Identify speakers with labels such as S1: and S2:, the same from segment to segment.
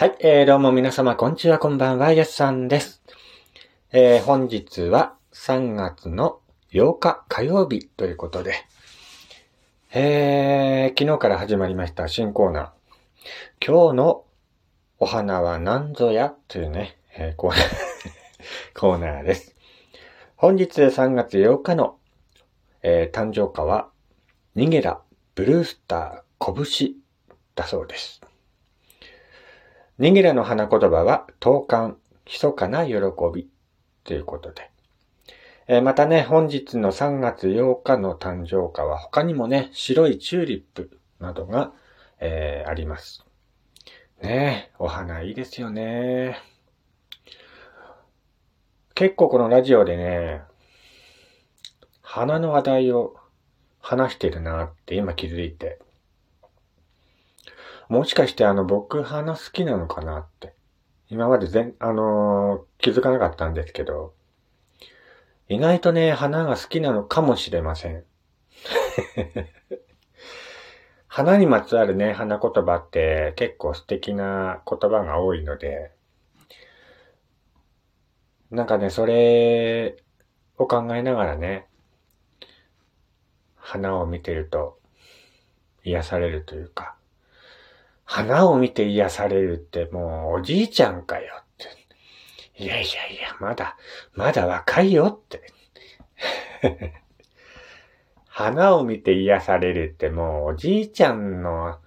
S1: はい、えー、どうも皆様、こんにちは、こんばんは、やすさんです。えー、本日は3月の8日火曜日ということで、えー、昨日から始まりました新コーナー、今日のお花は何ぞやというね、えー、コーナー、コーナーです。本日3月8日の、えー、誕生花は、ニゲラ、ブルースター、拳だそうです。ニゲラの花言葉は、投函、密かな喜びということで。えまたね、本日の3月8日の誕生花は他にもね、白いチューリップなどが、えーあります。ねえ、お花いいですよね。結構このラジオでね、花の話題を話してるなって今気づいて。もしかしてあの僕花好きなのかなって。今まで全、あのー気づかなかったんですけど、意外とね、花が好きなのかもしれません。花にまつわるね、花言葉って結構素敵な言葉が多いので、なんかね、それを考えながらね、花を見てると癒されるというか、花を見て癒されるってもうおじいちゃんかよって。いやいやいや、まだ、まだ若いよって。花を見て癒されるってもうおじいちゃんの、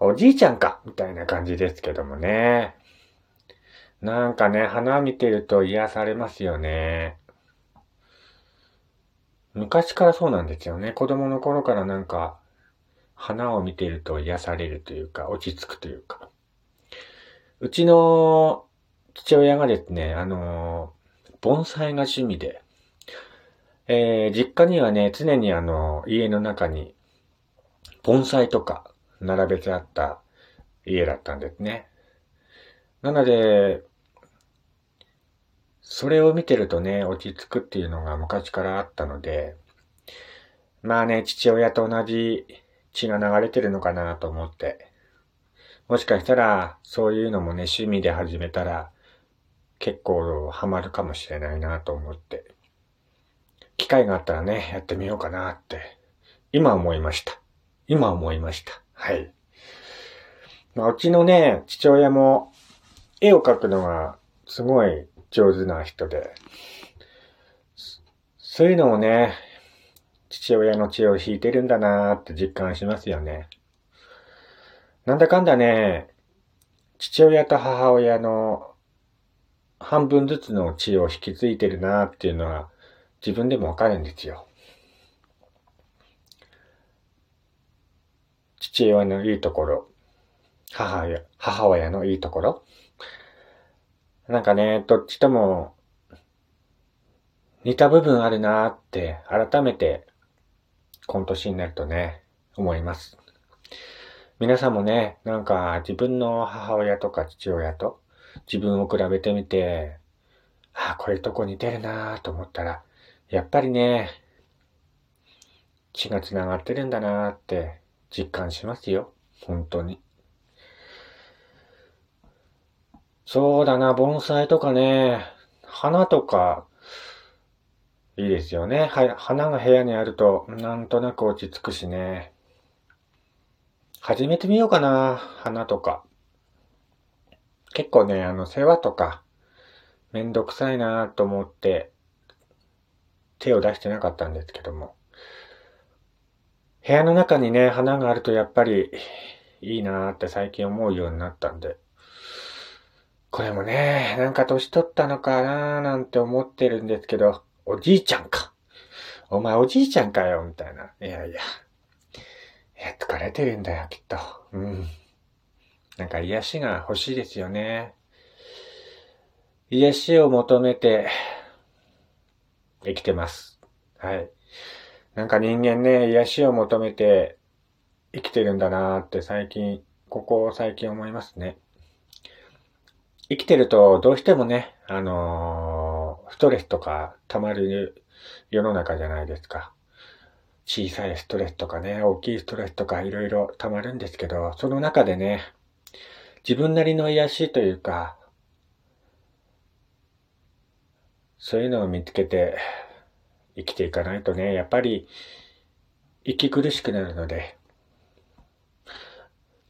S1: おじいちゃんかみたいな感じですけどもね。なんかね、花見てると癒されますよね。昔からそうなんですよね。子供の頃からなんか、花を見てると癒されるというか、落ち着くというか。うちの父親がですね、あの、盆栽が趣味で、えー実家にはね、常にあの、家の中に、盆栽とか並べてあった家だったんですね。なので、それを見てるとね、落ち着くっていうのが昔からあったので、まあね、父親と同じ血が流れてるのかなと思って、もしかしたら、そういうのもね、趣味で始めたら、結構ハマるかもしれないなと思って、機会があったらね、やってみようかなって、今思いました。今思いました。はい。まあ、うちのね、父親も、絵を描くのがすごい上手な人で、そういうのをね、父親の血を引いてるんだなーって実感しますよね。なんだかんだね、父親と母親の半分ずつの血を引き継いでるなーっていうのは自分でもわかるんですよ。父親のいいところ、母親、母親のいいところ。なんかね、どっちとも似た部分あるなーって改めて今年になるとね、思います。皆さんもね、なんか自分の母親とか父親と自分を比べてみて、ああ、こういうとこ似てるなーと思ったら、やっぱりね、血が繋がってるんだなーって実感しますよ。本当に。そうだな、盆栽とかね、花とか、いいですよね。はい花が部屋にあると、なんとなく落ち着くしね。始めてみようかな、花とか。結構ね、あの、世話とか、めんどくさいなと思って、手を出してなかったんですけども。部屋の中にね、花があるとやっぱりいいなって最近思うようになったんで。これもね、なんか年取ったのかななんて思ってるんですけど、おじいちゃんか。お前おじいちゃんかよ、みたいな。いやいや。いや、疲れてるんだよ、きっと。うん。なんか癒しが欲しいですよね。癒しを求めて生きてます。はい。なんか人間ね、癒しを求めて生きてるんだなーって最近、ここ最近思いますね。生きてるとどうしてもね、あのーストレスとか溜まる世の中じゃないですか。小さいストレスとかね、大きいストレスとかいろいろ溜まるんですけど、その中でね、自分なりの癒しというか、そういうのを見つけて生きていかないとね、やっぱり息苦しくなるので、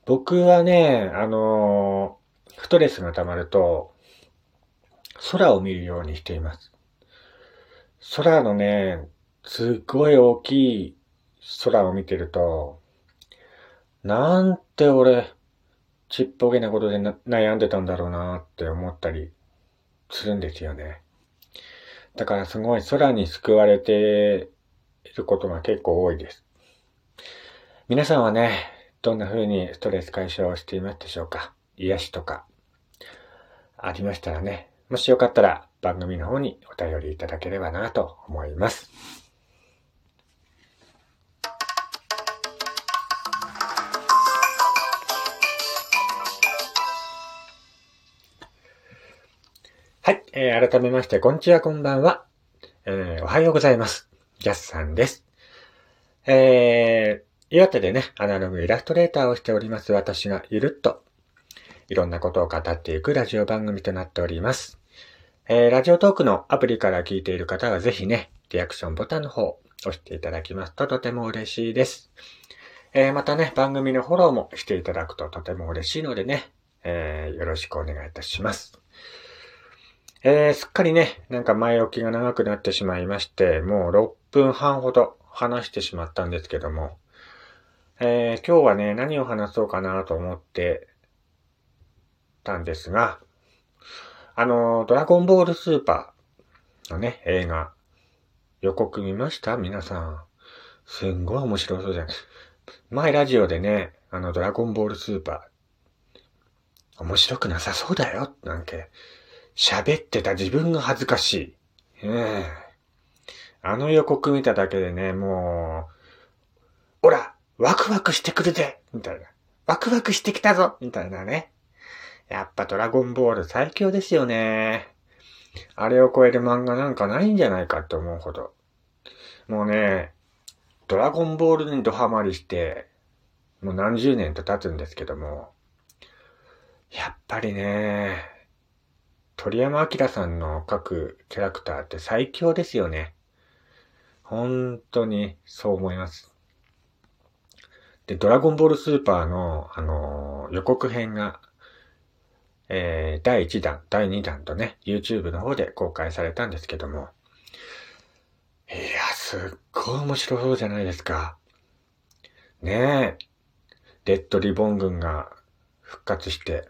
S1: 僕はね、あのストレスが溜まると、空を見るようにしています。空のね、すっごい大きい空を見てると、なんて俺、ちっぽけなことで悩んでたんだろうなって思ったりするんですよね。だからすごい空に救われていることが結構多いです。皆さんはね、どんな風にストレス解消をしていますでしょうか？癒しとか、ありましたらね、もしよかったら番組の方にお便りいただければなと思います。はい、えー、改めまして、こんにちは、こんばんは。えー、おはようございます。ジャスさんです。えー、岩手でね、アナログイラストレーターをしております私がゆるっといろんなことを語っていくラジオ番組となっております。えー、ラジオトークのアプリから聞いている方はぜひね、リアクションボタンの方、押していただきますととても嬉しいです。えー、またね、番組のフォローもしていただくととても嬉しいのでね、えー、よろしくお願いいたします。えー、すっかりね、なんか前置きが長くなってしまいまして、もう6分半ほど話してしまったんですけども、えー、今日はね、何を話そうかなと思ってたんですが、あの、ドラゴンボールスーパーのね、映画、予告見ました？皆さん。すんごい面白そうじゃん。前ラジオでね、あの、ドラゴンボールスーパー、面白くなさそうだよ、なんて、喋ってた自分が恥ずかしい。ええあの予告見ただけでね、もう、おら、ワクワクしてくるぜみたいな。ワクワクしてきたぞみたいなね。やっぱドラゴンボール最強ですよね。あれを超える漫画なんかないんじゃないかって思うほど。もうね、ドラゴンボールにドハマりして、もう何十年と経つんですけども、やっぱりね、鳥山明さんの描くキャラクターって最強ですよね。本当にそう思います。で、ドラゴンボールスーパーの、あのー、予告編がえー、第1弾、第2弾とね、YouTube の方で公開されたんですけども、いや、すっごい面白そうじゃないですか。ねえ、レッドリボン軍が復活して、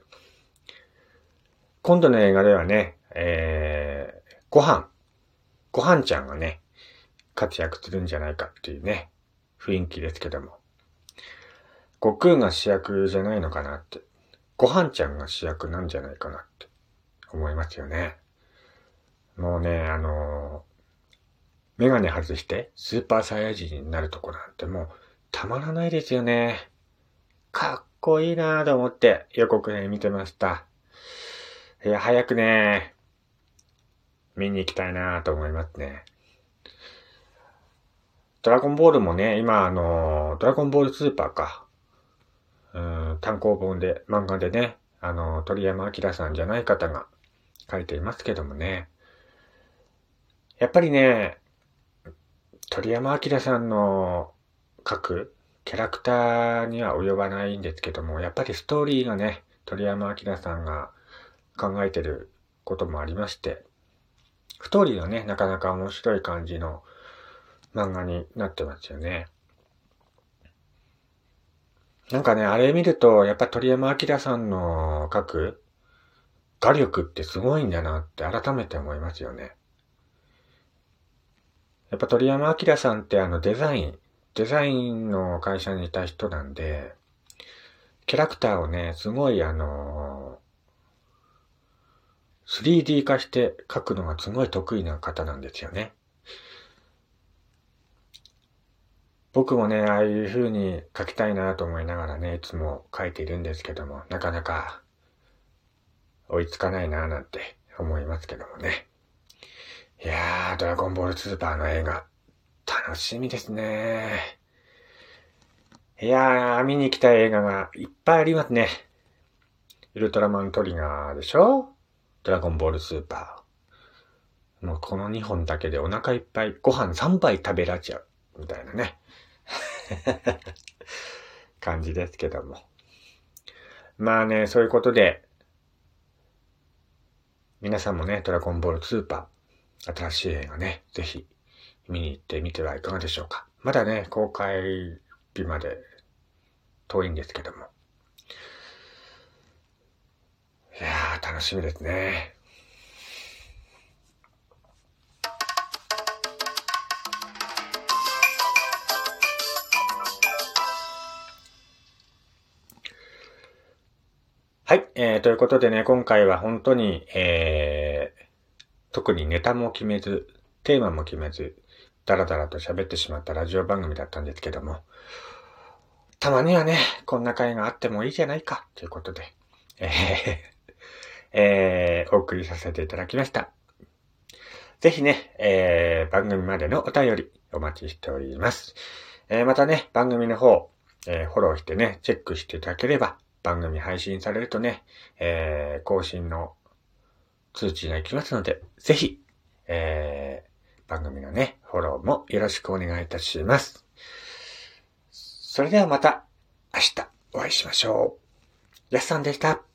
S1: 今度の映画ではね、えー、ご飯、ご飯ちゃんがね、活躍するんじゃないかっていうね、雰囲気ですけども。悟空が主役じゃないのかなってご飯ちゃんが主役なんじゃないかなって思いますよね。もうね、あの、メガネ外してスーパーサイヤ人になるとこなんてもうたまらないですよね。かっこいいなぁと思って予告編見てました。いや、早くね、見に行きたいなぁと思いますね。ドラゴンボールもね、今あの、ドラゴンボールスーパーか。単行本で、漫画でね、あの、鳥山明さんじゃない方が書いていますけどもね。やっぱりね、鳥山明さんの書くキャラクターには及ばないんですけども、やっぱりストーリーがね、鳥山明さんが考えてることもありまして、ストーリーがね、なかなか面白い感じの漫画になってますよね。なんかね、あれ見ると、やっぱ鳥山明さんの書く画力ってすごいんだなって改めて思いますよね。やっぱ鳥山明さんってあのデザイン、デザインの会社にいた人なんで、キャラクターをね、すごいあの 3D 化して描くのがすごい得意な方なんですよね。僕もね、ああいう風に書きたいなと思いながらね、いつも書いているんですけども、なかなか追いつかないななんて思いますけどもね。いやー、ドラゴンボールスーパーの映画、楽しみですね。いやー、見に来たい映画がいっぱいありますね。ウルトラマントリガーでしょ？ドラゴンボールスーパー。もうこの2本だけでお腹いっぱい、ご飯3杯食べられちゃう。みたいなね。感じですけども。まあね、そういうことで、皆さんもね、ドラゴンボールスーパー、新しい映画ね、ぜひ見に行ってみてはいかがでしょうか。まだね、公開日まで遠いんですけども。いやー、楽しみですね。はい、えー、ということでね、今回は本当に、えー、特にネタも決めず、テーマも決めず、ダラダラと喋ってしまったラジオ番組だったんですけども、たまにはね、こんな会があってもいいじゃないか、ということで、えー、えー、お送りさせていただきました。ぜひね、えー、番組までのお便りお待ちしております。えー、またね、番組の方、えー、フォローしてね、チェックしていただければ、番組配信されるとね、えー、更新の通知が行きますので、ぜひ、えー、番組のね、フォローもよろしくお願いいたします。それではまた明日お会いしましょう。やすさんでした。